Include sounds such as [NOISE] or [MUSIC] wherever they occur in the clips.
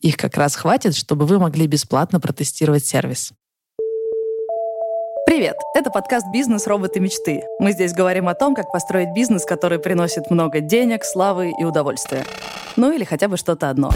Их как раз хватит, чтобы вы могли бесплатно протестировать сервис. Привет! Это подкаст «Бизнес. Роботы. Мечты». Мы здесь говорим о том, как построить бизнес, который приносит много денег, славы и удовольствия. Ну или хотя бы что-то одно.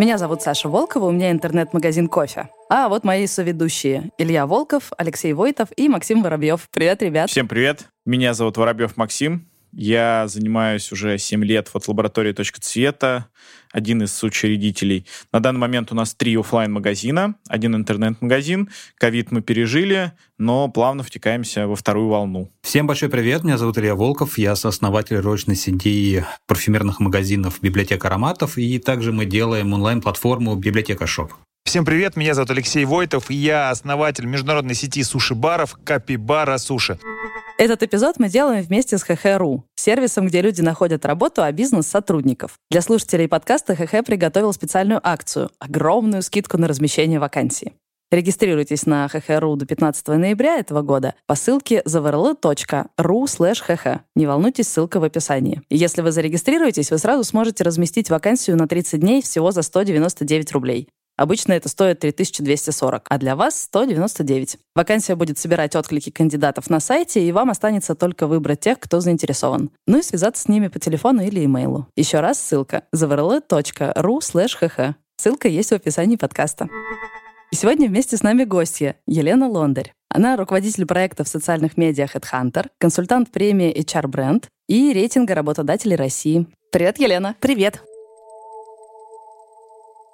Меня зовут Саша Волкова, у меня интернет-магазин «Кофе». А вот мои соведущие Илья Волков, Алексей Войтов и Максим Воробьев. Привет, ребят. Всем привет. Меня зовут Воробьев Максим. Я занимаюсь уже 7 лет в лаборатории «Точка цвета», один из учредителей. На данный момент у нас три офлайн магазина один интернет-магазин. Ковид мы пережили, но плавно втекаемся во вторую волну. Всем большой привет, меня зовут Илья Волков, я сооснователь розничной сети парфюмерных магазинов «Библиотека ароматов», и также мы делаем онлайн-платформу «Библиотека Shop». Всем привет, меня зовут Алексей Войтов, и я основатель международной сети суши-баров «Капибара Суши». Этот эпизод мы делаем вместе с ХХ.ру, сервисом, где люди находят работу, а бизнес — сотрудников. Для слушателей подкаста ХХ приготовил специальную акцию — огромную скидку на размещение вакансий. Регистрируйтесь на hh.ru до 15 ноября этого года по ссылке zavrl.ru hh. Не волнуйтесь, ссылка в описании. Если вы зарегистрируетесь, вы сразу сможете разместить вакансию на 30 дней всего за 199 рублей. Обычно это стоит 3240, а для вас 199. Вакансия будет собирать отклики кандидатов на сайте, и вам останется только выбрать тех, кто заинтересован. Ну и связаться с ними по телефону или имейлу. Еще раз ссылка zavrl.ru hh. Ссылка есть в описании подкаста. И сегодня вместе с нами гостья Елена Лондарь. Она руководитель проекта в социальных медиа HeadHunter, консультант премии HR Brand и рейтинга работодателей России. Привет, Елена. Привет.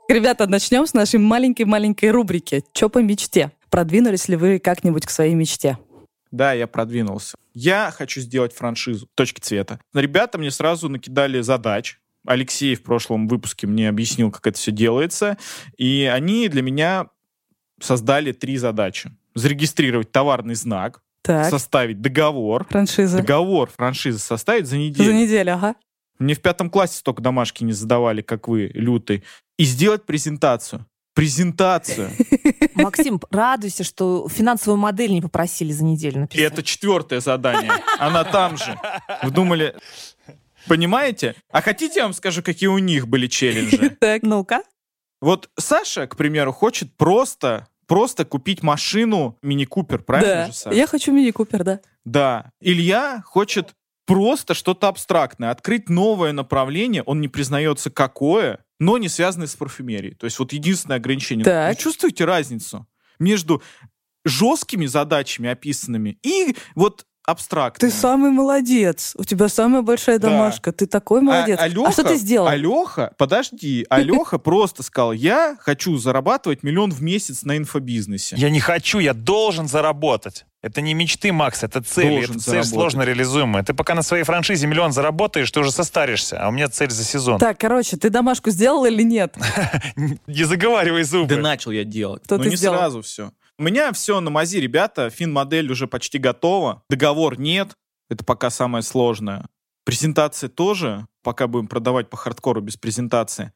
Ребята, начнем с нашей маленькой-маленькой рубрики «Чё по мечте?». Продвинулись ли вы как-нибудь к своей мечте? Да, я продвинулся. Я хочу сделать франшизу «Точки цвета». Ребята мне сразу накидали задач. Алексей в прошлом выпуске мне объяснил, как это все делается. И они для меня создали три задачи. Зарегистрировать товарный знак, Так, составить договор. франшиза. Договор франшизы составить за неделю. За неделю, ага. Мне в пятом классе столько домашки не задавали, как вы, лютый. И сделать презентацию. Презентацию. [LAUGHS] Максим, радуйся, что финансовую модель не попросили за неделю И написать. это четвертое задание. Она там же. Вы думали... Понимаете? А хотите, я вам скажу, какие у них были челленджи? [LAUGHS] Так, Ну-ка. Вот Саша, к примеру, хочет просто просто купить машину мини-купер, правильно да. же, Саша? Я хочу мини-купер, да. Да. Илья хочет просто что-то абстрактное, открыть новое направление, он не признается какое, но не связанное с парфюмерией. То есть вот единственное ограничение. Так. Вы чувствуете разницу между жесткими задачами описанными и вот абстрактными? Ты самый молодец. У тебя самая большая Да. домашка. Ты такой молодец. А, Алёха- что ты сделал? Алёха, подожди, Алёха просто сказал, я хочу зарабатывать миллион в месяц на инфобизнесе. Я не хочу, я должен заработать. Это не мечты, Макс, это цель. Должен это цель заработать. сложно реализуемая. Ты пока на своей франшизе миллион заработаешь, ты уже состаришься, а у меня цель за сезон. Так, короче, ты домашку сделал или нет? [LAUGHS] Не заговаривай зубы. Да начал я делать. Но ты не сразу все. У меня все на мази, ребята. Фин-модель уже почти готова. Договор нет. Это пока самое сложное. Презентация тоже. Пока будем продавать по хардкору без презентации.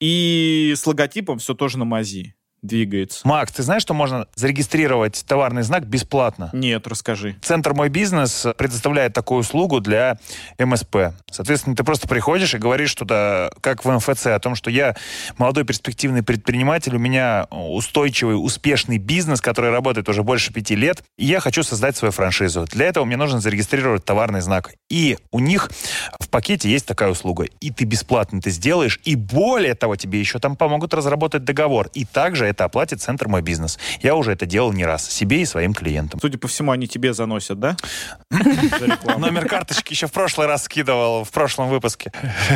И с логотипом все тоже на мази. Двигается. Макс, ты знаешь, что можно зарегистрировать товарный знак бесплатно? Нет, расскажи. Центр «Мой бизнес» предоставляет такую услугу для МСП. Соответственно, ты просто приходишь и говоришь что-то, как в МФЦ, о том, что я молодой перспективный предприниматель, у меня устойчивый, успешный бизнес, который работает уже больше пяти лет, и я хочу создать свою франшизу. Для этого мне нужно зарегистрировать товарный знак. И у них в пакете есть такая услуга. И ты бесплатно это сделаешь, и более того, тебе еще там помогут разработать договор. И также это оплатит Центр «Мой бизнес». Я уже это делал не раз, себе и своим клиентам. Судя по всему, они тебе заносят, да? [LAUGHS] Номер карточки еще в прошлый раз скидывал, в прошлом выпуске.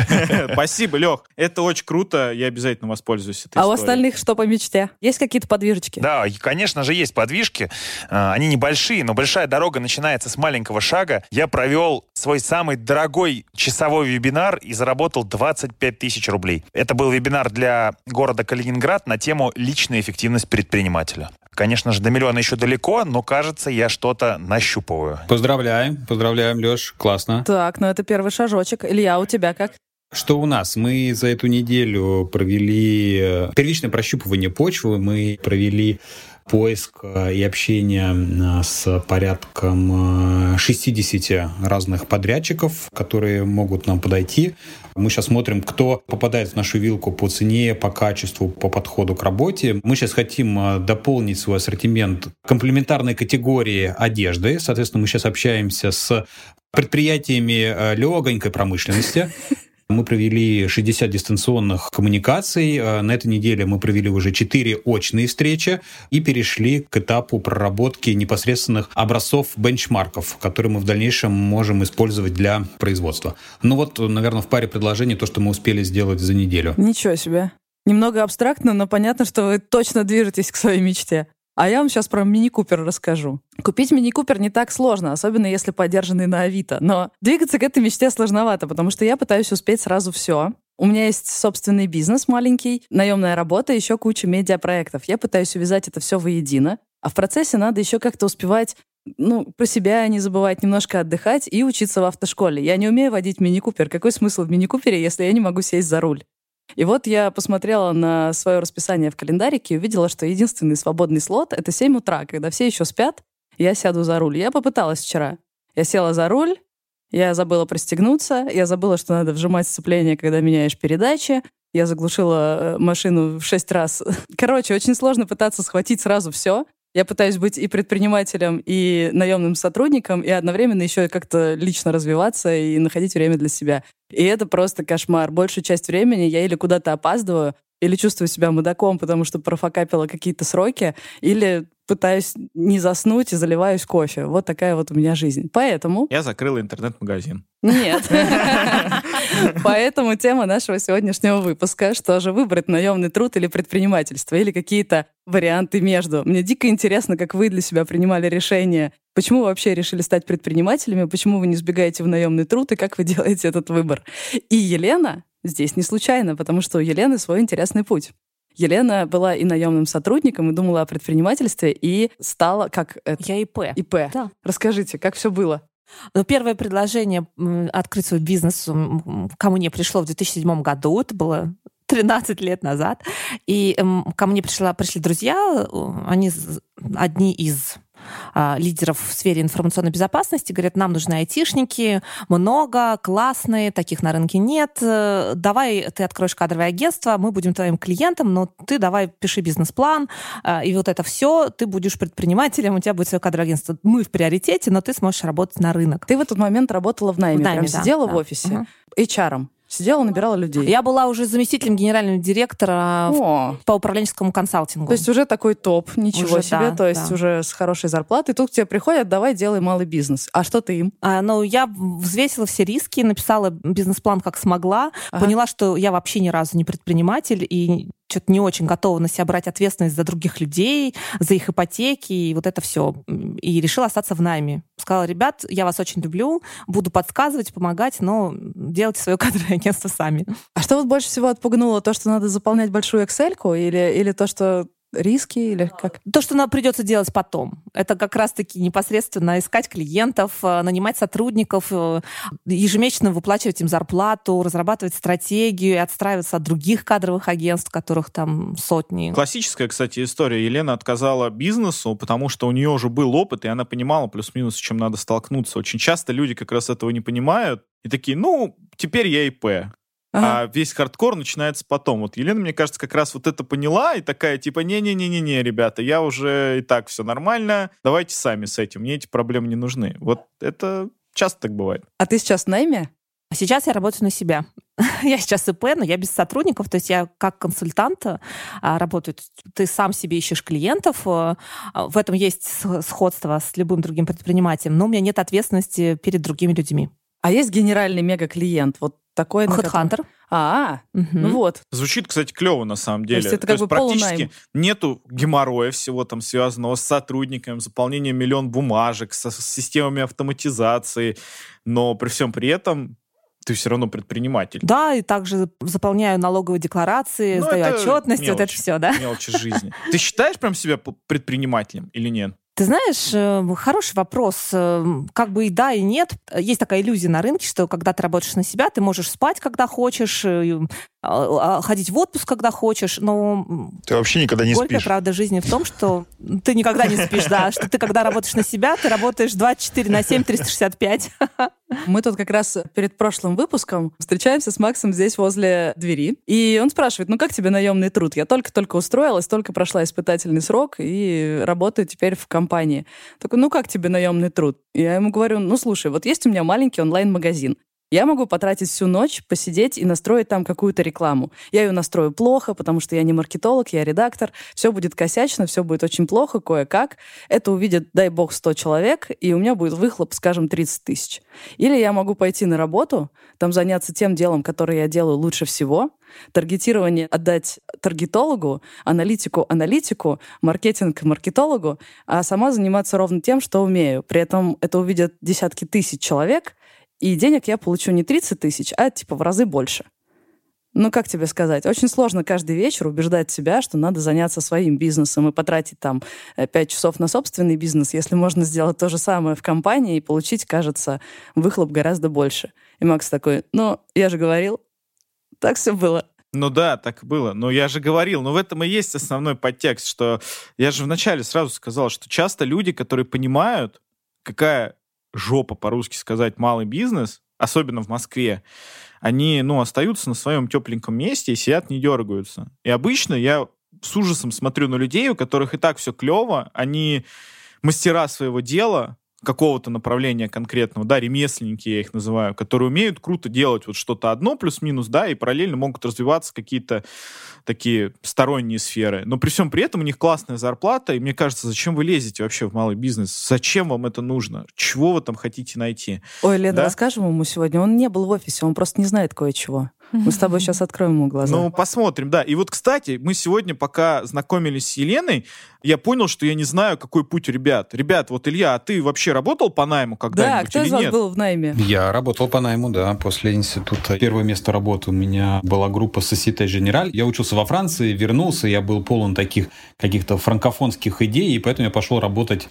[LAUGHS] Спасибо, Лех. Это очень круто. Я обязательно воспользуюсь этой А у остальных что по мечте? Есть какие-то подвижечки? Да, конечно же, есть подвижки. А, Они небольшие, но большая дорога начинается с маленького шага. Я провел свой самый дорогой часовой вебинар и заработал 25 тысяч рублей. Это был вебинар для города Калининград на тему «Личная эффективность предпринимателя». Конечно же, до миллиона еще далеко, но, кажется, я что-то нащупываю. Поздравляем, поздравляем, Леш, классно. Так, ну это первый шажочек. Илья, у тебя как? Что у нас? Мы за эту неделю провели э, первичное прощупывание почвы, мы провели поиск э, и общение э, с порядком э, 60 разных подрядчиков, которые могут нам подойти. Мы сейчас смотрим, кто попадает в нашу вилку по цене, по качеству, по подходу к работе. Мы сейчас хотим дополнить свой ассортимент комплементарной категории одежды. Соответственно, мы сейчас общаемся с предприятиями легонькой промышленности. Мы провели 60 дистанционных коммуникаций. Э, На этой неделе мы провели уже 4 очные встречи и перешли к этапу проработки непосредственных образцов бенчмарков, которые мы в дальнейшем можем использовать для производства. Ну вот, наверное, в паре предложений то, что мы успели сделать за неделю. Ничего себе. Немного абстрактно, но понятно, что вы точно движетесь к своей мечте. А я вам сейчас про мини-купер расскажу. Купить мини-купер не так сложно, особенно если подержанный на Авито. Но двигаться к этой мечте сложновато, потому что я пытаюсь успеть сразу все. У меня есть собственный бизнес маленький, наемная работа, еще куча медиапроектов. Я пытаюсь увязать это все воедино. А в процессе надо еще как-то успевать ну, про себя не забывать, немножко отдыхать и учиться в автошколе. Я не умею водить мини-купер. Какой смысл в мини-купере, если я не могу сесть за руль? И вот я посмотрела на свое расписание в календарике и увидела, что единственный свободный слот — это 7 утра, когда все еще спят, я сяду за руль. Я попыталась вчера. Я села за руль, я забыла пристегнуться, я забыла, что надо вжимать сцепление, когда меняешь передачи, я заглушила э, машину в шесть раз. [LAUGHS] Короче, очень сложно пытаться схватить сразу все. Я пытаюсь быть и предпринимателем, и наемным сотрудником, и одновременно еще как-то лично развиваться и находить время для себя. И это просто кошмар. Большую часть времени я или куда-то опаздываю, или чувствую себя мудаком, потому что профокапила какие-то сроки, или пытаюсь не заснуть и заливаюсь кофе. Вот такая вот у меня жизнь. Поэтому... Я закрыл интернет-магазин. Нет. [LAUGHS] Поэтому тема нашего сегодняшнего выпуска, что же выбрать, наемный труд или предпринимательство, или какие-то варианты между. Мне дико интересно, как вы для себя принимали решение, почему вы вообще решили стать предпринимателями, почему вы не сбегаете в наемный труд и как вы делаете этот выбор. И Елена здесь не случайно, потому что у Елены свой интересный путь. Елена была и наемным сотрудником, и думала о предпринимательстве, и стала как это, Я ИП. ИП. Да. Расскажите, как все было? Ну, первое предложение открыть свой бизнес ко мне пришло в 2007 году. Это было 13 лет назад. И м, ко мне пришла, пришли друзья, они одни из лидеров в сфере информационной безопасности, говорят, нам нужны айтишники, много, классные, таких на рынке нет. Э, Давай ты откроешь кадровое агентство, мы будем твоим клиентом, но ты давай пиши бизнес-план, а, и вот это все, ты будешь предпринимателем, у тебя будет свое кадровое агентство. Мы в приоритете, но ты сможешь работать на рынок. Ты в этот момент работала в найме, В найме, прям да, сидела да. в офисе, Мгм. HR-ом. Сидела, набирала людей. Я была уже заместителем генерального директора О, по управленческому консалтингу. то есть уже такой топ, ничего Уже, себе, да, то есть да. уже с хорошей зарплатой. Тут к тебе приходят, давай делай малый бизнес. А что ты им? А, ну, я взвесила все риски, написала бизнес-план как смогла, Ага. поняла, что я вообще ни разу не предприниматель и что-то не очень готова на себя брать ответственность за других людей, за их ипотеки и вот это все. И решила остаться в найме. Сказала, ребят, я вас очень люблю, буду подсказывать, помогать, но делайте свое кадровое [LAUGHS] агентство сами. А что вот больше всего отпугнуло? То, что надо заполнять большую excel или, или то, что риски или как? То, что нам придется делать потом, это как раз-таки непосредственно искать клиентов, э, нанимать сотрудников, э, ежемесячно выплачивать им зарплату, разрабатывать стратегию и отстраиваться от других кадровых агентств, которых там сотни. Классическая, кстати, история. Елена отказала бизнесу, потому что у нее уже был опыт, и она понимала плюс-минус, с чем надо столкнуться. Очень часто люди как раз этого не понимают и такие, ну, теперь я ИП. Ага. А весь хардкор начинается потом. Вот Елена, мне кажется, как раз вот это поняла и такая, типа, не-не-не-не-не, ребята, я уже и так все нормально, давайте сами с этим, мне эти проблемы не нужны. Вот это часто так бывает. А ты сейчас в найме? Сейчас я работаю на себя. [LAUGHS] я сейчас ИП, но я без сотрудников, то есть я как консультант а, работаю. Ты сам себе ищешь клиентов, а, в этом есть сходство с любым другим предпринимателем, но у меня нет ответственности перед другими людьми. А есть генеральный мега-клиент? Вот такой... Headhunter. А, угу. ну вот. Звучит, кстати, клево на самом деле. То есть это как То бы есть практически нету геморроя всего там связанного с сотрудниками, заполнением миллион бумажек, со, с системами автоматизации, но при всем при этом ты все равно предприниматель. Да, и также заполняю налоговые декларации, ну, сдаю отчетность, мелочь, вот это все, да? Мелочи жизни. Ты считаешь прям себя предпринимателем или нет? Ты знаешь, э, хороший вопрос. Э, как бы и да, и нет. Есть такая иллюзия на рынке, что когда ты работаешь на себя, ты можешь спать, когда хочешь, э, ходить в отпуск, когда хочешь, но... Ты вообще никогда не горькая спишь. правда жизни в том, что ты никогда не спишь, да, что ты, когда работаешь на себя, ты работаешь 24 на 7, 365. [LAUGHS] Мы тут как раз перед прошлым выпуском встречаемся с Максом здесь возле двери, и он спрашивает, ну как тебе наемный труд? Я только-только устроилась, только прошла испытательный срок и работаю теперь в компании. Такой, ну как тебе наемный труд? Я ему говорю, ну слушай, вот есть у меня маленький онлайн-магазин. Я могу потратить всю ночь, посидеть и настроить там какую-то рекламу. Я ее настрою плохо, потому что я не маркетолог, я редактор. Все будет косячно, все будет очень плохо, кое-как. Это увидит, дай бог, 100 человек, и у меня будет выхлоп, скажем, 30 тысяч. Или я могу пойти на работу, там заняться тем делом, которое я делаю лучше всего, таргетирование отдать таргетологу, аналитику аналитику, маркетинг маркетологу, а сама заниматься ровно тем, что умею. При этом это увидят десятки тысяч человек, и денег я получу не 30 тысяч, а типа в разы больше. Ну, как тебе сказать? Очень сложно каждый вечер убеждать себя, что надо заняться своим бизнесом и потратить там 5 э, часов на собственный бизнес, если можно сделать то же самое в компании и получить, кажется, выхлоп гораздо больше. И Макс такой, ну, я же говорил, так все было. Ну да, так было. Но я же говорил, но в этом и есть основной подтекст, что я же вначале сразу сказал, что часто люди, которые понимают, какая жопа, по-русски сказать, малый бизнес, особенно в Москве, они, ну, остаются на своем тепленьком месте и сидят, не дергаются. И обычно я с ужасом смотрю на людей, у которых и так все клево, они мастера своего дела, какого-то направления конкретного, да, ремесленники я их называю, которые умеют круто делать вот что-то одно плюс-минус, да, и параллельно могут развиваться какие-то такие сторонние сферы. Но при всем при этом у них классная зарплата, и мне кажется, зачем вы лезете вообще в малый бизнес? Зачем вам это нужно? Чего вы там хотите найти? Ой, Лена, да? расскажем ему сегодня. Он не был в офисе, он просто не знает кое-чего. Мы с тобой сейчас откроем ему глаза. Ну, посмотрим, да. И вот, кстати, мы сегодня, пока знакомились с Еленой, я понял, что я не знаю, какой путь у ребят. Ребят, вот, Илья, а ты вообще работал по найму когда-нибудь Да, кто или из вас нет? был в найме? Я работал по найму, да, после института. Первое место работы у меня была группа Societe Generale. Я учился во Франции, вернулся, я был полон таких каких-то франкофонских идей, и поэтому я пошел работать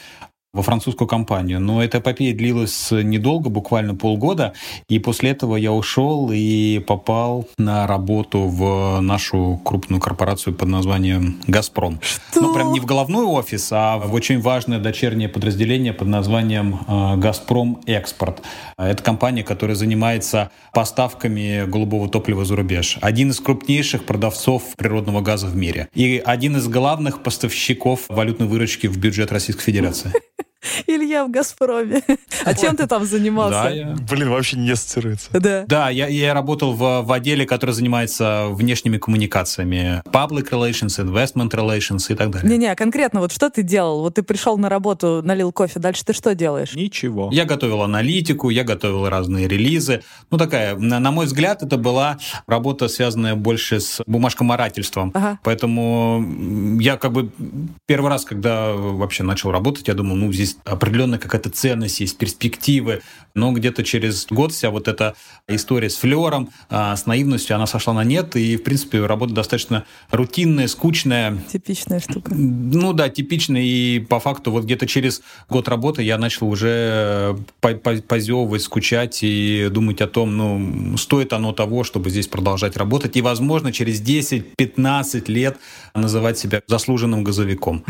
во французскую компанию. Но эта эпопея длилась недолго, буквально полгода, и после этого я ушел и попал на работу в нашу крупную корпорацию под названием «Газпром». Что? Ну, прям не в головной офис, а в очень важное дочернее подразделение под названием э, «Газпром Экспорт». Это компания, которая занимается поставками голубого топлива за рубеж. Один из крупнейших продавцов природного газа в мире. И один из главных поставщиков валютной выручки в бюджет Российской Федерации. [LAUGHS] Илья в «Газпроме». [LAUGHS] А чем ты там занимался? Да, я... Блин, вообще не ассоциируется. Да. Да, я, я работал в, в отделе, который занимается внешними коммуникациями. Public relations, investment relations и так далее. Не-не, конкретно вот что ты делал? Вот ты пришел на работу, налил кофе, дальше ты что делаешь? Ничего. Я готовил аналитику, я готовил разные релизы. Ну, такая, на, на мой взгляд, это была работа, связанная больше с бумажкоморательством. Ага. Поэтому я как бы первый раз, когда вообще начал работать, я думал, ну, здесь есть определенная какая-то ценность, есть перспективы, но где-то через год вся вот эта история с флером, а, с наивностью, она сошла на нет, и, в принципе, работа достаточно рутинная, скучная. Типичная штука. Ну да, типичная, и по факту вот где-то через год работы я начал уже позевывать, скучать и думать о том, ну, стоит оно того, чтобы здесь продолжать работать, и, возможно, через 10-15 лет называть себя заслуженным газовиком.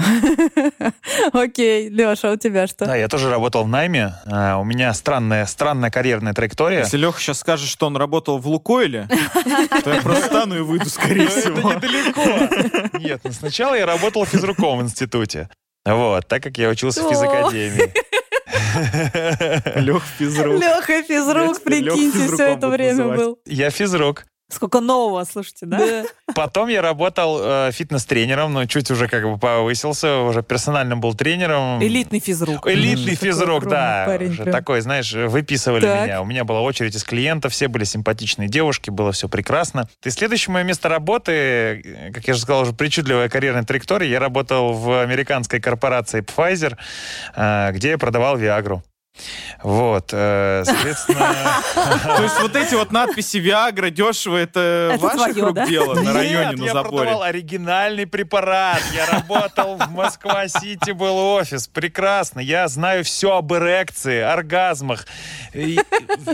[LAUGHS] Окей, Леша, у тебя что? Да, я тоже работал в найме. А, у меня странная, странная карьерная траектория. Если Леха сейчас скажет, что он работал в Лукойле, то я просто стану и выйду, скорее всего. Это недалеко. Нет, ну сначала я работал физруком в институте. Вот, так как я учился в физакадемии. Лех физрук. Леха физрук, прикиньте, все это время был. Я физрук. Сколько нового, слушайте, да? да. Потом я работал э, фитнес-тренером, но чуть уже как бы повысился, уже персональным был тренером. Элитный физрук. Элитный mm, физрук, да. Парень, уже такой, знаешь, выписывали так. меня. У меня была очередь из клиентов, все были симпатичные девушки, было все прекрасно. И следующее мое место работы, как я же сказал, уже причудливая карьерная траектория, я работал в американской корпорации Pfizer, э, где я продавал Виагру. Вот, э, соответственно... [LAUGHS] То есть вот эти вот надписи Виагра дешево, это ваших рук дело на районе, на заборе? я продавал оригинальный препарат. Я работал в Москва-Сити, был офис. Прекрасно. Я знаю все об эрекции, оргазмах и,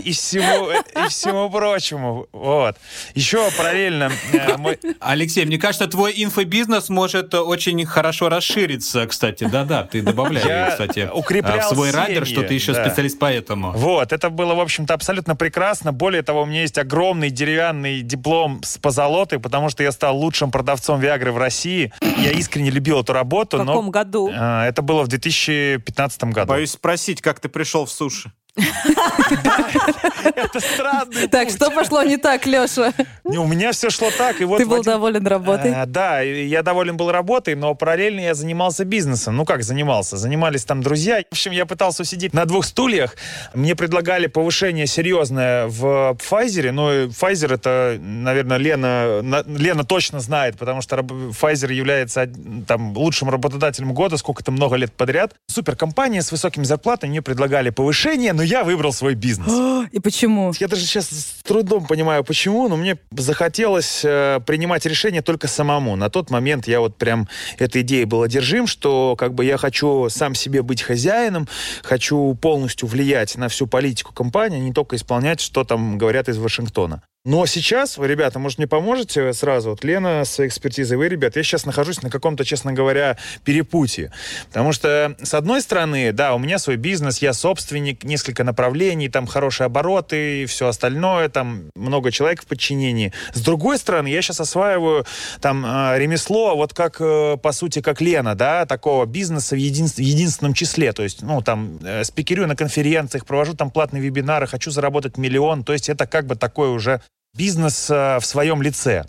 и, всему, и всему прочему. Вот. Еще параллельно... Э, мой... Алексей, мне кажется, твой инфобизнес может очень хорошо расшириться, кстати. Да-да, ты добавляй, кстати, в свой райдер, что ты еще да. специалист по этому. Вот, это было, в общем-то, абсолютно прекрасно. Более того, у меня есть огромный деревянный диплом с позолотой, потому что я стал лучшим продавцом Виагры в России. Я искренне любил эту работу. В каком но, году? Э, это было в 2015 году. Боюсь спросить, как ты пришел в суши? [LAUGHS] [LAUGHS] Это странно. [LAUGHS] Так, что пошло не так, Леша? У меня все шло так. Ты был доволен работой? Э, да, я доволен был работой, но параллельно я занимался бизнесом. Ну как занимался? Занимались там друзья. В общем, я пытался сидеть на двух стульях. Мне предлагали повышение серьезное в Pfizer. Но Pfizer это, наверное, Лена, Лена точно знает, потому что Pfizer является там лучшим работодателем года, сколько-то много лет подряд. Суперкомпания с высокими зарплатами мне предлагали повышение, но я выбрал свой бизнес. [GASPS] И почему? Я даже сейчас с трудом понимаю, почему, но мне захотелось э, принимать решение только самому. На тот момент я вот прям этой идеей был одержим, что как бы я хочу сам себе быть хозяином, хочу полностью влиять на всю политику компании, а не только исполнять, что там говорят из Вашингтона. Но сейчас, вы, ребята, может, мне поможете сразу? Вот Лена с экспертизой, вы, ребят, я сейчас нахожусь на каком-то, честно говоря, перепутье. Потому что, с одной стороны, да, у меня свой бизнес, я собственник, несколько направлений, там хорошие обороты и все остальное, там много человек в подчинении. С другой стороны, я сейчас осваиваю там а, ремесло, вот как, э, по сути, как Лена, да, такого бизнеса в, един, в единственном числе. То есть, ну, там, э, спикерю на конференциях, провожу там платные вебинары, хочу заработать миллион. То есть, это как бы такой уже бизнес э, в своем лице.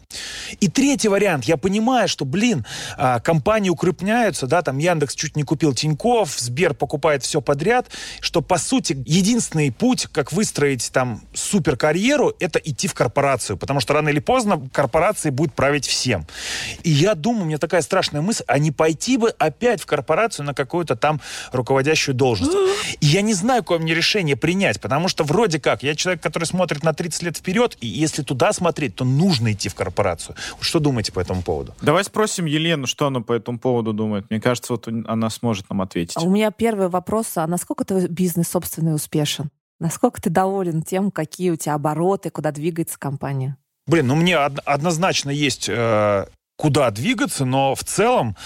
И третий вариант. Я понимаю, что, блин, э, компании укрепняются, да, там Яндекс чуть не купил Тиньков, Сбер покупает все подряд, что, по сути, единственный путь, как выстроить там суперкарьеру, это идти в корпорацию, потому что рано или поздно корпорации будет править всем. И я думаю, у меня такая страшная мысль, а не пойти бы опять в корпорацию на какую-то там руководящую должность. И я не знаю, какое мне решение принять, потому что вроде как, я человек, который смотрит на 30 лет вперед, и если если туда смотреть, то нужно идти в корпорацию. Что думаете по этому поводу? Давай спросим Елену, что она по этому поводу думает. Мне кажется, вот она сможет нам ответить. А у меня первый вопрос. А насколько твой бизнес собственный успешен? Насколько ты доволен тем, какие у тебя обороты, куда двигается компания? Блин, ну мне однозначно есть э, куда двигаться, но в целом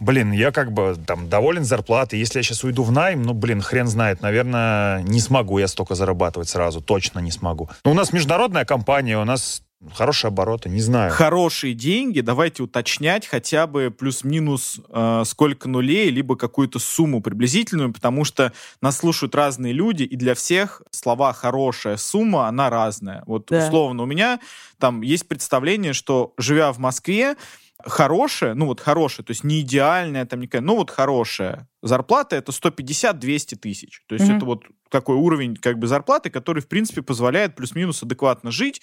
блин, я как бы там доволен зарплатой. Если я сейчас уйду в найм, ну, блин, хрен знает, наверное, не смогу я столько зарабатывать сразу, точно не смогу. Но у нас международная компания, у нас Хорошие обороты, не знаю. Хорошие деньги, давайте уточнять хотя бы плюс-минус э, сколько нулей, либо какую-то сумму приблизительную, потому что нас слушают разные люди, и для всех слова «хорошая сумма», она разная. Вот да. условно у меня там есть представление, что живя в Москве, хорошее, ну вот хорошее, то есть не идеальное, там никакая, ну вот хорошее, зарплата это 150-200 тысяч. То есть Мгм. это вот такой уровень как бы зарплаты, который, в принципе, позволяет плюс-минус адекватно жить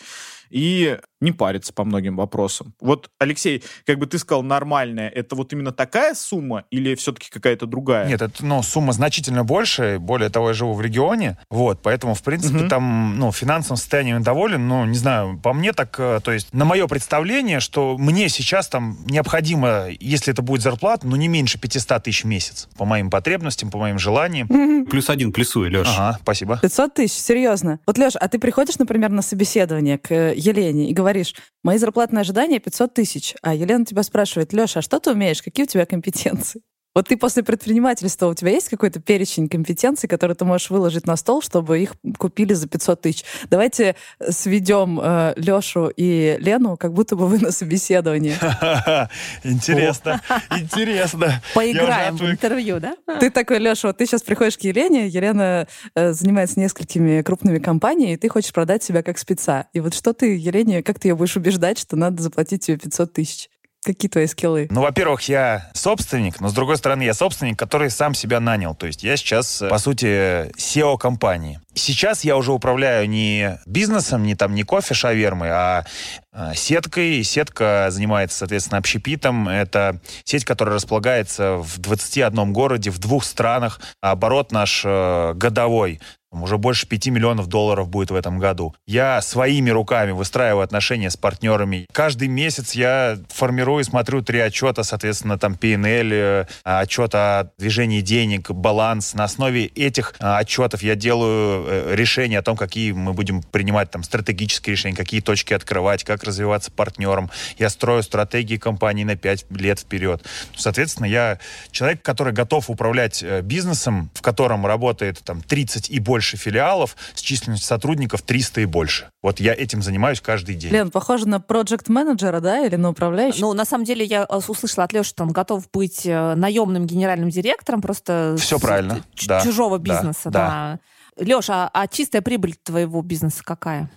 и не париться по многим вопросам. Вот, Алексей, как бы ты сказал, нормальная, это вот именно такая сумма или все-таки какая-то другая? Нет, это, ну, сумма значительно больше. Более того, я живу в регионе. Вот, поэтому, в принципе, Мгм. там, ну, финансовым состоянием доволен. Ну, не знаю, по мне так, э, то есть, на мое представление, что мне сейчас там необходимо, если это будет зарплата, ну, не меньше 500 тысяч в месяц. По моим потребностям, по моим желаниям. Плюс один плюсуй, Леш. Ага, спасибо. 500 тысяч, серьезно. Вот, Леш, а ты приходишь, например, на собеседование к э, Елене и говоришь, мои зарплатные ожидания 500 тысяч, а Елена тебя спрашивает, Леша, а что ты умеешь, какие у тебя компетенции? Вот ты после предпринимательства, у тебя есть какой-то перечень компетенций, которые ты можешь выложить на стол, чтобы их купили за 500 тысяч? Давайте сведем э, Лешу и Лену, как будто бы вы на собеседовании. [LAUGHS] Интересно, интересно. Поиграем в интервью, да? Ты такой, Леша, вот ты сейчас приходишь к Елене, Елена э, занимается несколькими крупными компаниями, и ты хочешь продать себя как спеца. И вот что ты, Елене, как ты ее будешь убеждать, что надо заплатить тебе 500 тысяч? Какие твои скиллы? Ну, во-первых, я собственник, но с другой стороны, я собственник, который сам себя нанял. То есть я сейчас, э, по сути, SEO компании. Сейчас я уже управляю не бизнесом, не там не кофе шавермой, а э, сеткой. Сетка занимается, соответственно, общепитом. Это сеть, которая располагается в 21 городе, в двух странах. Оборот наш э, годовой уже больше 5 миллионов долларов будет в этом году. Я своими руками выстраиваю отношения с партнерами. Каждый месяц я формирую, смотрю три отчета, соответственно, там P&L, э, отчет о движении денег, баланс. На основе этих а, отчетов я делаю э, решения о том, какие мы будем принимать там стратегические решения, какие точки открывать, как развиваться партнером. Я строю стратегии компании на 5 лет вперед. Соответственно, я человек, который готов управлять э, бизнесом, в котором работает там 30 и больше филиалов с численностью сотрудников 300 и больше. Вот я этим занимаюсь каждый день. Лен, похоже на проект-менеджера, да, или на управляющего? Ну, на самом деле, я э, услышала от Леши, что он готов быть э, наемным генеральным директором просто Всё с- правильно, ч- да, чужого да, бизнеса. да. Да. Леша, а, а чистая прибыль твоего бизнеса какая?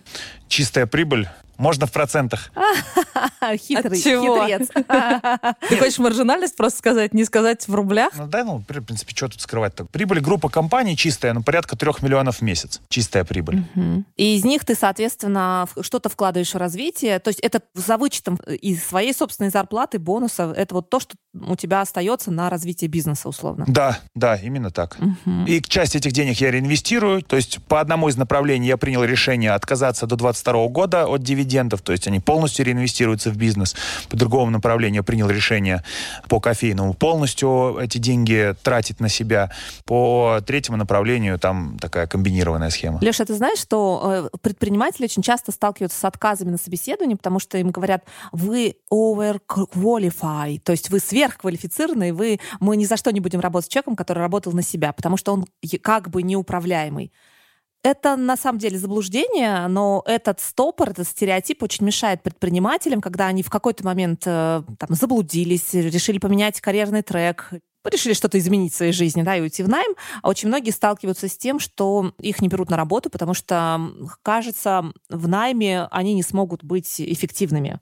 Чистая прибыль можно в процентах. [LAUGHS] Хитрый, хитрец. [LAUGHS] Ты хочешь маржинальность просто сказать, не сказать в рублях? Ну да, ну, в принципе, что тут скрывать-то? Прибыль группы компаний чистая, ну, порядка трех миллионов в месяц. Чистая прибыль. И из них ты, соответственно, что-то вкладываешь в развитие. То есть это за вычетом из своей собственной зарплаты, бонуса. Это вот то, что у тебя остается на развитие бизнеса, условно. Да, да, именно так. И часть этих денег я реинвестирую. То есть по одному из направлений я принял решение отказаться до 2022 года от дивидендов. То есть они полностью реинвестируются в бизнес. По другому направлению принял решение по кофейному полностью эти деньги тратить на себя. По третьему направлению там такая комбинированная схема. Леша, ты знаешь, что э, предприниматели очень часто сталкиваются с отказами на собеседовании, потому что им говорят, вы overqualified, то есть вы сверхквалифицированный, вы, мы ни за что не будем работать с человеком, который работал на себя, потому что он как бы неуправляемый. Это на самом деле заблуждение, но этот стопор, этот стереотип очень мешает предпринимателям, когда они в какой-то момент э, там, заблудились, решили поменять карьерный трек, решили что-то изменить в своей жизни, да, и уйти в найм, а очень многие сталкиваются с тем, что их не берут на работу, потому что, кажется, в найме они не смогут быть эффективными.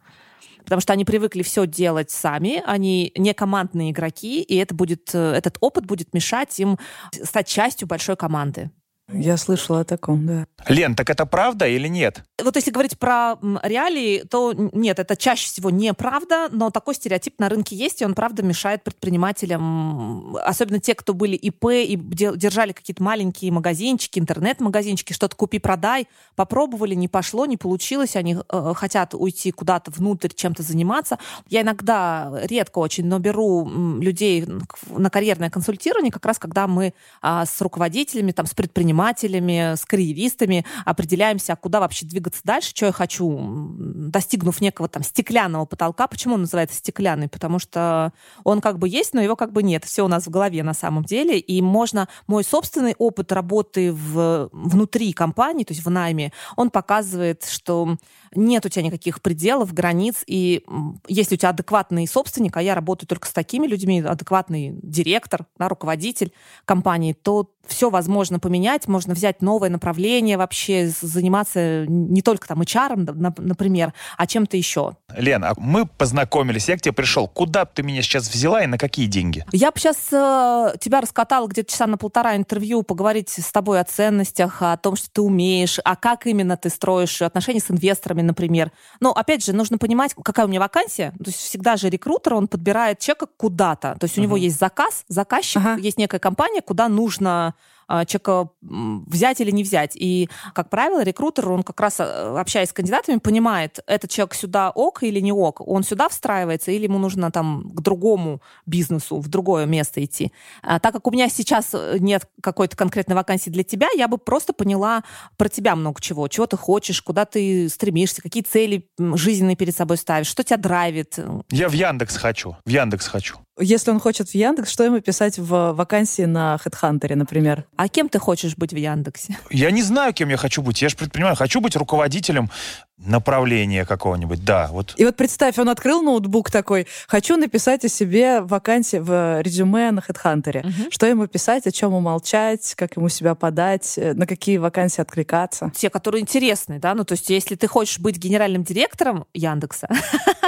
Потому что они привыкли все делать сами, они не командные игроки, и это будет, э, этот опыт будет мешать им стать частью большой команды. Я слышала о таком, да. Лен, так это правда или нет? Вот если говорить про реалии, то нет, это чаще всего неправда, но такой стереотип на рынке есть, и он, правда, мешает предпринимателям, особенно те, кто были ИП и де- держали какие-то маленькие магазинчики, интернет-магазинчики, что-то купи-продай, попробовали, не пошло, не получилось, они э, хотят уйти куда-то внутрь, чем-то заниматься. Я иногда, редко очень, но беру людей на карьерное консультирование, как раз когда мы а, с руководителями, там, с предпринимателями, с карьеристами определяемся, а куда вообще двигаться дальше, что я хочу, достигнув некого там стеклянного потолка. Почему он называется стеклянный? Потому что он как бы есть, но его как бы нет. Все у нас в голове на самом деле. И можно... Мой собственный опыт работы в, внутри компании, то есть в найме, он показывает, что нет у тебя никаких пределов, границ, и если у тебя адекватный собственник, а я работаю только с такими людьми, адекватный директор, да, руководитель компании, то все возможно поменять, поменять, можно взять новое направление вообще, заниматься не только там HR, например, а чем-то еще. Лена, мы познакомились, я к тебе пришел. Куда бы ты меня сейчас взяла и на какие деньги? Я бы сейчас э, тебя раскатала где-то часа на полтора интервью, поговорить с тобой о ценностях, о том, что ты умеешь, а как именно ты строишь отношения с инвесторами, например. Но, опять же, нужно понимать, какая у меня вакансия. То есть всегда же рекрутер, он подбирает человека куда-то. То есть у uh-huh. него есть заказ, заказчик, uh-huh. есть некая компания, куда нужно человека взять или не взять. И, как правило, рекрутер, он как раз, э, общаясь с кандидатами, понимает, этот человек сюда ок или не ок, он сюда встраивается или ему нужно там к другому бизнесу, в другое место идти. А, так как у меня сейчас э, нет какой-то конкретной вакансии для тебя, я бы просто поняла про тебя много чего, чего ты хочешь, куда ты стремишься, какие цели жизненные перед собой ставишь, что тебя драйвит. Я в Яндекс хочу, в Яндекс хочу. Если он хочет в Яндекс, что ему писать в вакансии на HeadHunter, например? А кем ты хочешь быть в Яндексе? Я не знаю, кем я хочу быть. Я же предпринимаю. Хочу быть руководителем направления какого-нибудь, да. Вот. И вот представь, он открыл ноутбук такой, хочу написать о себе вакансии в резюме на HeadHunter. Угу. Что ему писать, о чем умолчать, как ему себя подать, э, на какие вакансии откликаться? Те, которые интересны, да, ну то есть если ты хочешь быть генеральным директором Яндекса,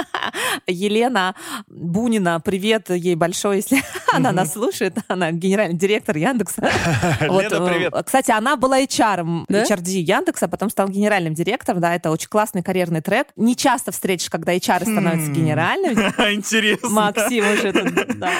[LAUGHS] Елена Бунина, привет ей большой, если [LAUGHS] она нас слушает, она генеральный директор Яндекса. [LAUGHS] Лена, э, привет. Кстати, она была HR, HRD Яндекса, потом стала генеральным директором, да, это очень классный карьерный трек. Не часто встретишь, когда HR становятся хм. генеральными. [LAUGHS] Интересно. Максим уже тут, да.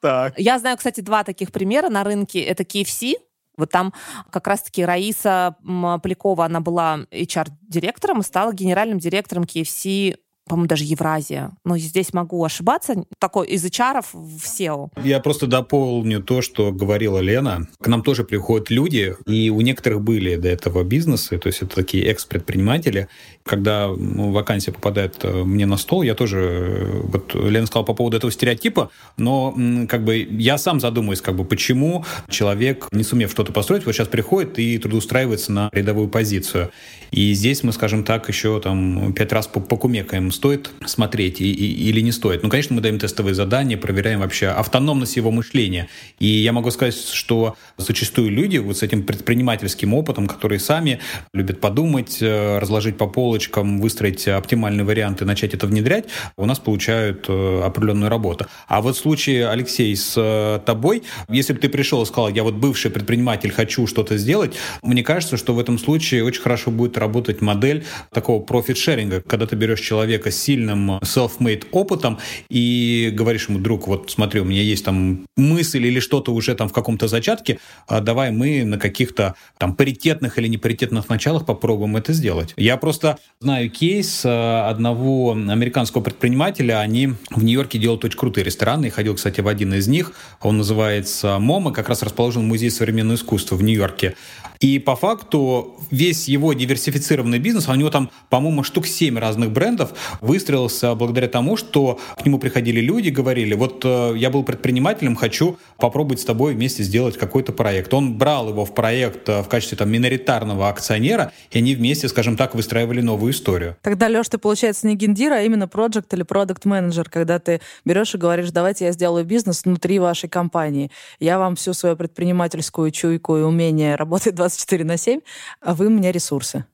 Так. Я знаю, кстати, два таких примера на рынке. Это KFC, вот там как раз-таки Раиса Полякова, она была HR-директором и стала генеральным директором KFC по-моему, даже Евразия. Но здесь могу ошибаться. Такой из HR в SEO. Я просто дополню то, что говорила Лена. К нам тоже приходят люди, и у некоторых были до этого бизнесы, то есть это такие экс-предприниматели. Когда ну, вакансия попадает э, мне на стол, я тоже, э, вот Лена сказала по поводу этого стереотипа, но как бы я сам задумываюсь, как бы почему человек, не сумев что-то построить, вот сейчас приходит и трудоустраивается на рядовую позицию. И здесь мы, скажем так, еще там пять раз покумекаем стоит смотреть и, и, или не стоит. Ну, конечно, мы даем тестовые задания, проверяем вообще автономность его мышления. И я могу сказать, что зачастую люди вот с этим предпринимательским опытом, которые сами любят подумать, э, разложить по полочкам, выстроить оптимальный вариант и начать это внедрять, у нас получают э, определенную работу. А вот в случае, Алексей, с э, тобой, если бы ты пришел и сказал, я вот бывший предприниматель, хочу что-то сделать, мне кажется, что в этом случае очень хорошо будет работать модель такого профит-шеринга, когда ты берешь человека человека с сильным self-made опытом и говоришь ему, друг, вот смотри, у меня есть там мысль или что-то уже там в каком-то зачатке, а давай мы на каких-то там паритетных или непаритетных началах попробуем это сделать. Я просто знаю кейс э, одного американского предпринимателя, они в Нью-Йорке делают очень крутые рестораны, я ходил, кстати, в один из них, он называется «Мома», как раз расположен в Музее современного искусства в Нью-Йорке. И по факту весь его диверсифицированный бизнес, а у него там, по-моему, штук 7 разных брендов, выстроился благодаря тому, что к нему приходили люди, говорили, вот э, я был предпринимателем, хочу попробовать с тобой вместе сделать какой-то проект. Он брал его в проект э, в качестве там миноритарного акционера, и они вместе, скажем так, выстраивали новую историю. Тогда, Леш, ты, получается, не гендир, а именно проект или продукт менеджер когда ты берешь и говоришь, давайте я сделаю бизнес внутри вашей компании. Я вам всю свою предпринимательскую чуйку и умение работать 24 на 7, а вы мне ресурсы.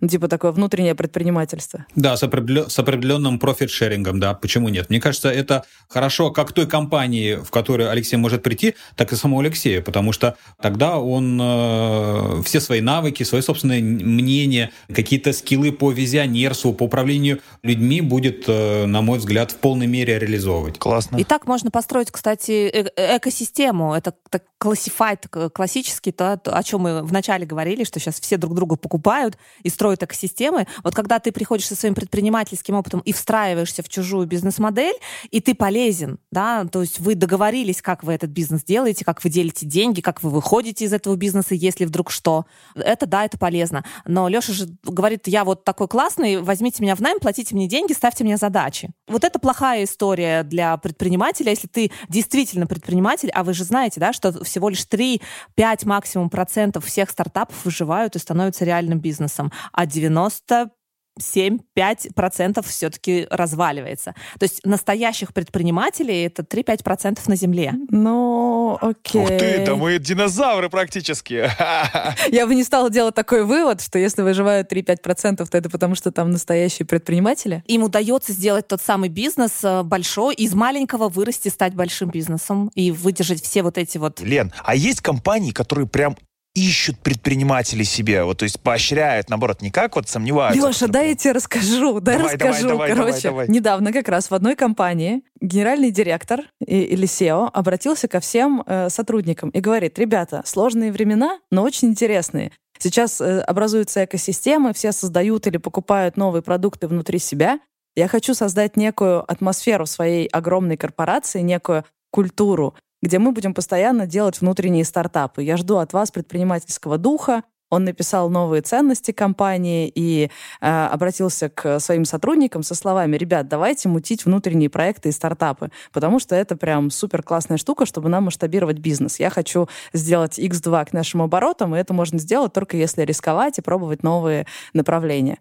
Ну, типа такое внутреннее предпринимательство. Да, с, определен, с определенным профит-шерингом, да, почему нет? Мне кажется, это хорошо как той компании, в которую Алексей может прийти, так и самому Алексею, потому что тогда он э, все свои навыки, свои собственные мнения, какие-то скиллы по визионерству, по управлению людьми будет, э, на мой взгляд, в полной мере реализовывать. Классно. И так можно построить, кстати, э экосистему. Это так классифайт классический, то, о чем мы вначале говорили, что сейчас все друг друга покупают и строят экосистемы. Вот когда ты приходишь со своим предпринимательским опытом и встраиваешься в чужую бизнес-модель, и ты полезен, да, то есть вы договорились, как вы этот бизнес делаете, как вы делите деньги, как вы выходите из этого бизнеса, если вдруг что. Это, да, это полезно. Но Леша же говорит, я вот такой классный, возьмите меня в найм, платите мне деньги, ставьте мне задачи. Вот это плохая история для предпринимателя, если ты действительно предприниматель, а вы же знаете, да, что всего лишь 3-5 максимум процентов всех стартапов выживают и становятся реальным бизнесом. А 90 7-5% все-таки разваливается. То есть настоящих предпринимателей это 3-5% на земле. Ну, окей. Ух ты, да мы динозавры практически. [LAUGHS] Я бы не стала делать такой вывод, что если выживают 3-5%, то это потому, что там настоящие предприниматели. Им удается сделать тот самый бизнес э, большой, из маленького вырасти, стать большим бизнесом и выдержать все вот эти вот... Лен, а есть компании, которые прям ищут предпринимателей себе, вот, то есть поощряют, наоборот, не как вот сомневаются. Леша, дай я тебе расскажу, дай Давай, расскажу. давай, Короче, давай, давай. недавно как раз в одной компании генеральный директор и- или SEO обратился ко всем э, сотрудникам и говорит, ребята, сложные времена, но очень интересные. Сейчас э, образуются экосистемы, все создают или покупают новые продукты внутри себя. Я хочу создать некую атмосферу своей огромной корпорации, некую культуру, где мы будем постоянно делать внутренние стартапы. Я жду от вас предпринимательского духа. Он написал новые ценности компании и э, обратился к своим сотрудникам со словами, ребят, давайте мутить внутренние проекты и стартапы, потому что это прям супер классная штука, чтобы нам масштабировать бизнес. Я хочу сделать X2 к нашим оборотам, и это можно сделать только если рисковать и пробовать новые направления.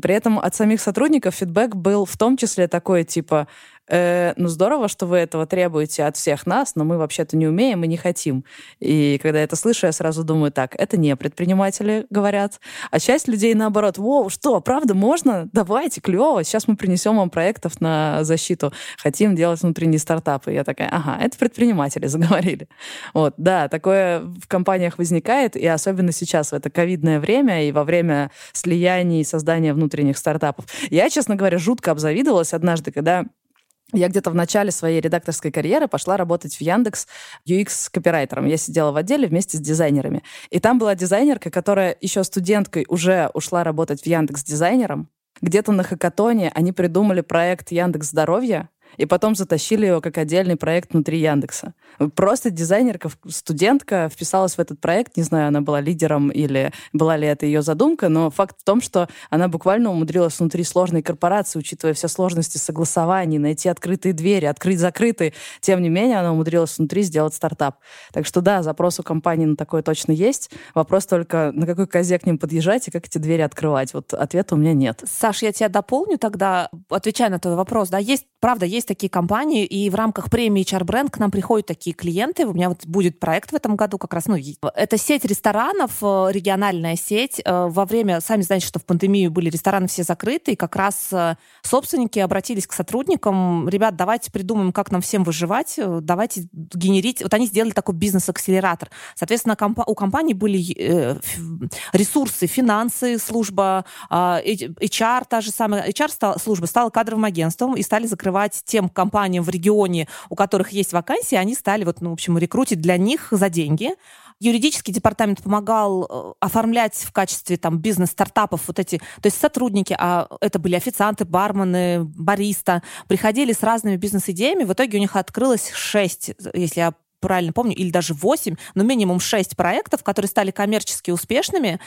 При этом от самих сотрудников фидбэк был в том числе такой, типа, «Э, ну здорово, что вы этого требуете от всех нас, но мы вообще-то не умеем и не хотим. И когда я это слышу, я сразу думаю, так, это не предприниматели говорят, а часть людей наоборот, воу, что, правда, можно? Давайте, клево, сейчас мы принесем вам проектов на защиту, хотим делать внутренние стартапы. Я такая, ага, это предприниматели заговорили. Вот, да, такое в компаниях возникает, и особенно сейчас, в это ковидное время и во время слияний и создания внутренних стартапов. Я, честно говоря, жутко обзавидовалась однажды, когда я где-то в начале своей редакторской карьеры пошла работать в Яндекс UX-копирайтером. Я сидела в отделе вместе с дизайнерами. И там была дизайнерка, которая еще студенткой уже ушла работать в Яндекс дизайнером. Где-то на хакатоне они придумали проект Яндекс Здоровья, и потом затащили его как отдельный проект внутри Яндекса. Просто дизайнерка, студентка вписалась в этот проект, не знаю, она была лидером или была ли это ее задумка, но факт в том, что она буквально умудрилась внутри сложной корпорации, учитывая все сложности согласований, найти открытые двери, открыть закрытые. Тем не менее, она умудрилась внутри сделать стартап. Так что да, запрос у компании на такое точно есть. Вопрос только, на какой козе к ним подъезжать и как эти двери открывать. Вот ответа у меня нет. Саш, я тебя дополню тогда, отвечая на твой вопрос. Да, есть, правда, есть такие компании, и в рамках премии HR Brand к нам приходят такие клиенты. У меня вот будет проект в этом году как раз. Ну, это сеть ресторанов, э, региональная сеть. Э, Во время, сами знаете, что в пандемию были рестораны все закрыты, и как раз э, собственники обратились к сотрудникам. Ребят, давайте придумаем, как нам всем выживать, давайте генерить. Вот они сделали такой бизнес-акселератор. Соответственно, у компании были ресурсы, финансы, служба, а, HR, та же самая HR служба стала кадровым агентством и стали закрывать тем компаниям в регионе, у которых есть вакансии, они стали вот, ну, в общем, рекрутить для них за деньги. Юридический департамент помогал э, оформлять в качестве там бизнес-стартапов вот эти, то есть сотрудники, а это были официанты, бармены, бариста, приходили с разными бизнес-идеями. В итоге у них открылось шесть, если я правильно помню, или даже 8, но минимум 6 проектов, которые стали коммерчески успешными,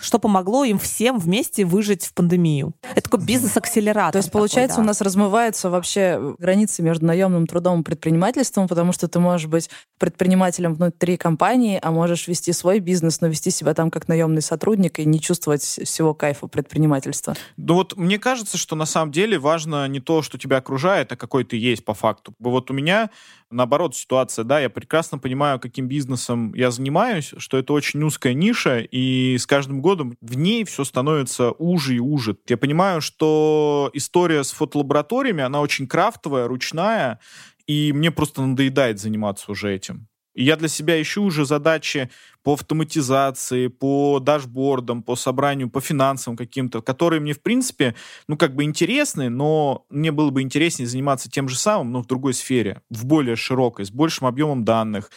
что помогло им всем вместе выжить в пандемию. Это такой бизнес-акселератор. То есть, такой, получается, да. у нас размываются вообще границы между наемным трудом и предпринимательством, потому что ты можешь быть предпринимателем внутри компании, а можешь вести свой бизнес, но вести себя там как наемный сотрудник и не чувствовать всего кайфа предпринимательства. Ну вот мне кажется, что на самом деле важно не то, что тебя окружает, а какой ты есть по факту. Вот у меня наоборот ситуация, да, я прекрасно понимаю, каким бизнесом я занимаюсь, что это очень узкая ниша, и с каждым годом в ней все становится уже и уже. Я понимаю, что история с фотолабораториями, она очень крафтовая, ручная, и мне просто надоедает заниматься уже этим. И я для себя ищу уже задачи по автоматизации, по дашбордам, по собранию, по финансам каким-то, которые мне, в принципе, ну, как бы интересны, но мне было бы интереснее заниматься тем же самым, но в другой сфере, в более широкой, с большим объемом данных.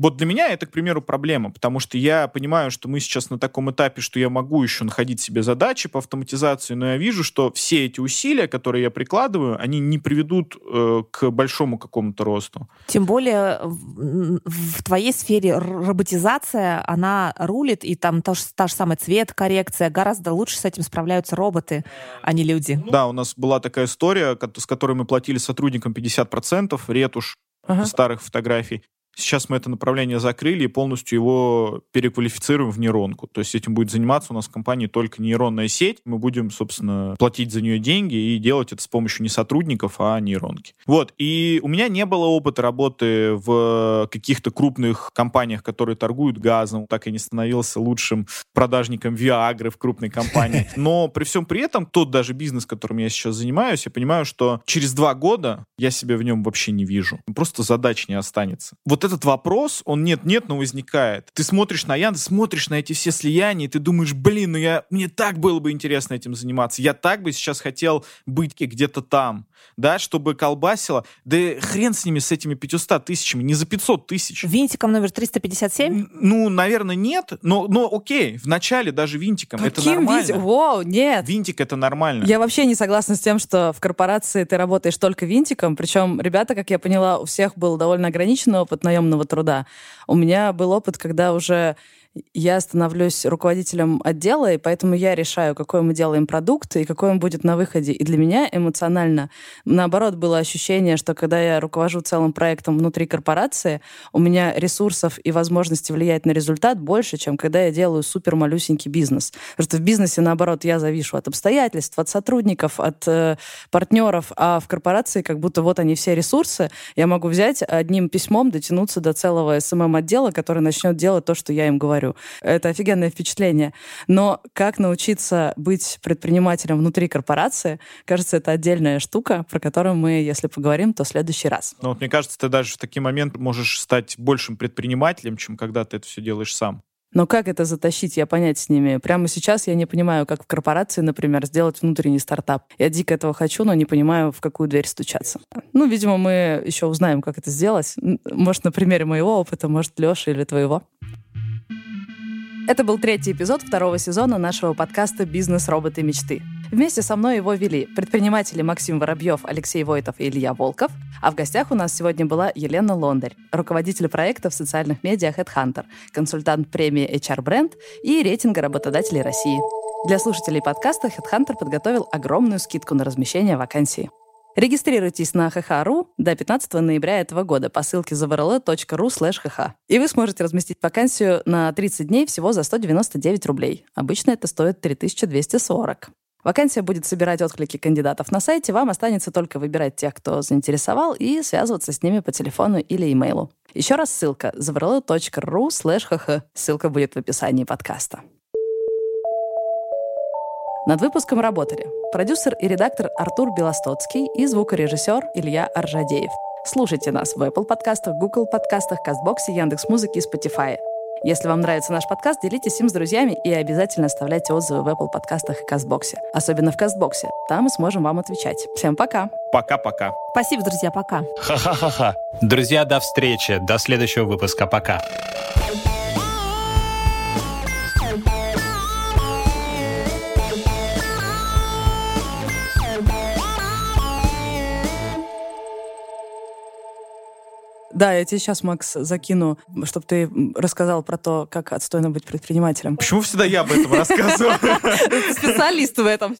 Вот для меня это, к примеру, проблема, потому что я понимаю, что мы сейчас на таком этапе, что я могу еще находить себе задачи по автоматизации, но я вижу, что все эти усилия, которые я прикладываю, они не приведут э, к большому какому-то росту. Тем более в, в твоей сфере роботизация, она рулит, и там та, же- та же самая цвет, коррекция, гораздо лучше с этим справляются роботы, а не люди. Да, у нас была такая история, с которой мы платили сотрудникам 50% ретушь Ага. старых фотографий. Сейчас мы это направление закрыли и полностью его переквалифицируем в нейронку. То есть этим будет заниматься у нас в компании только нейронная сеть. Мы будем, собственно, платить за нее деньги и делать это с помощью не сотрудников, а нейронки. Вот. И у меня не было опыта работы в каких-то крупных компаниях, которые торгуют газом. Так и не становился лучшим продажником Viagra в крупной компании. [LAUGHS] Но при всем при этом, тот даже бизнес, которым я сейчас занимаюсь, я понимаю, что через два года я себя в нем вообще не вижу. Просто задач не останется. Вот этот вопрос, он нет-нет, но возникает. Ты смотришь на Яндекс, смотришь на эти все слияния, и ты думаешь, блин, ну я, мне так было бы интересно этим заниматься. Я так бы сейчас хотел быть где-то там да, чтобы колбасило. Да хрен с ними, с этими 500 тысячами, не за 500 тысяч. Винтиком номер 357? Ну, наверное, нет, но, но окей, в начале даже винтиком, Каким это нормально. Винтик? Воу, нет. Винтик это нормально. Я вообще не согласна с тем, что в корпорации ты работаешь только винтиком, причем ребята, как я поняла, у всех был довольно ограниченный опыт наемного труда. У меня был опыт, когда уже я становлюсь руководителем отдела, и поэтому я решаю, какой мы делаем продукт и какой он будет на выходе. И для меня эмоционально, наоборот, было ощущение, что когда я руковожу целым проектом внутри корпорации, у меня ресурсов и возможности влиять на результат больше, чем когда я делаю супер малюсенький бизнес. Потому что в бизнесе, наоборот, я завишу от обстоятельств, от сотрудников, от э, партнеров, а в корпорации как будто вот они все ресурсы, я могу взять одним письмом дотянуться до целого СММ-отдела, который начнет делать то, что я им говорю говорю. Это офигенное впечатление. Но как научиться быть предпринимателем внутри корпорации, кажется, это отдельная штука, про которую мы, если поговорим, то в следующий раз. Ну, вот мне кажется, ты даже в такие моменты можешь стать большим предпринимателем, чем когда ты это все делаешь сам. Но как это затащить, я понять с ними. Прямо сейчас я не понимаю, как в корпорации, например, сделать внутренний стартап. Я дико этого хочу, но не понимаю, в какую дверь стучаться. Ну, видимо, мы еще узнаем, как это сделать. Может, на примере моего опыта, может, Леши или твоего. Это был третий эпизод второго сезона нашего подкаста «Бизнес. Роботы. Мечты». Вместе со мной его вели предприниматели Максим Воробьев, Алексей Войтов и Илья Волков. А в гостях у нас сегодня была Елена Лондарь, руководитель проекта в социальных медиа HeadHunter, консультант премии HR Brand и рейтинга работодателей России. Для слушателей подкаста HeadHunter подготовил огромную скидку на размещение вакансии. Регистрируйтесь на hh.ru до 15 ноября этого года по ссылке zavrl.ru hh. И вы сможете разместить вакансию на 30 дней всего за 199 рублей. Обычно это стоит 3240. Вакансия будет собирать отклики кандидатов на сайте. Вам останется только выбирать тех, кто заинтересовал, и связываться с ними по телефону или имейлу. Еще раз ссылка zavrl.ru hh. Ссылка будет в описании подкаста. Над выпуском работали продюсер и редактор Артур Белостоцкий и звукорежиссер Илья Аржадеев. Слушайте нас в Apple подкастах, Google подкастах, Кастбоксе, Яндекс.Музыке и Spotify. Если вам нравится наш подкаст, делитесь им с друзьями и обязательно оставляйте отзывы в Apple подкастах и Кастбоксе. Особенно в Кастбоксе. Там мы сможем вам отвечать. Всем пока. Пока-пока. Спасибо, друзья, пока. Ха-ха-ха-ха. Друзья, до встречи. До следующего выпуска. Пока. Да, я тебе сейчас, Макс, закину, чтобы ты рассказал про то, как отстойно быть предпринимателем. Почему всегда я об этом рассказываю? [LAUGHS] Специалист в этом.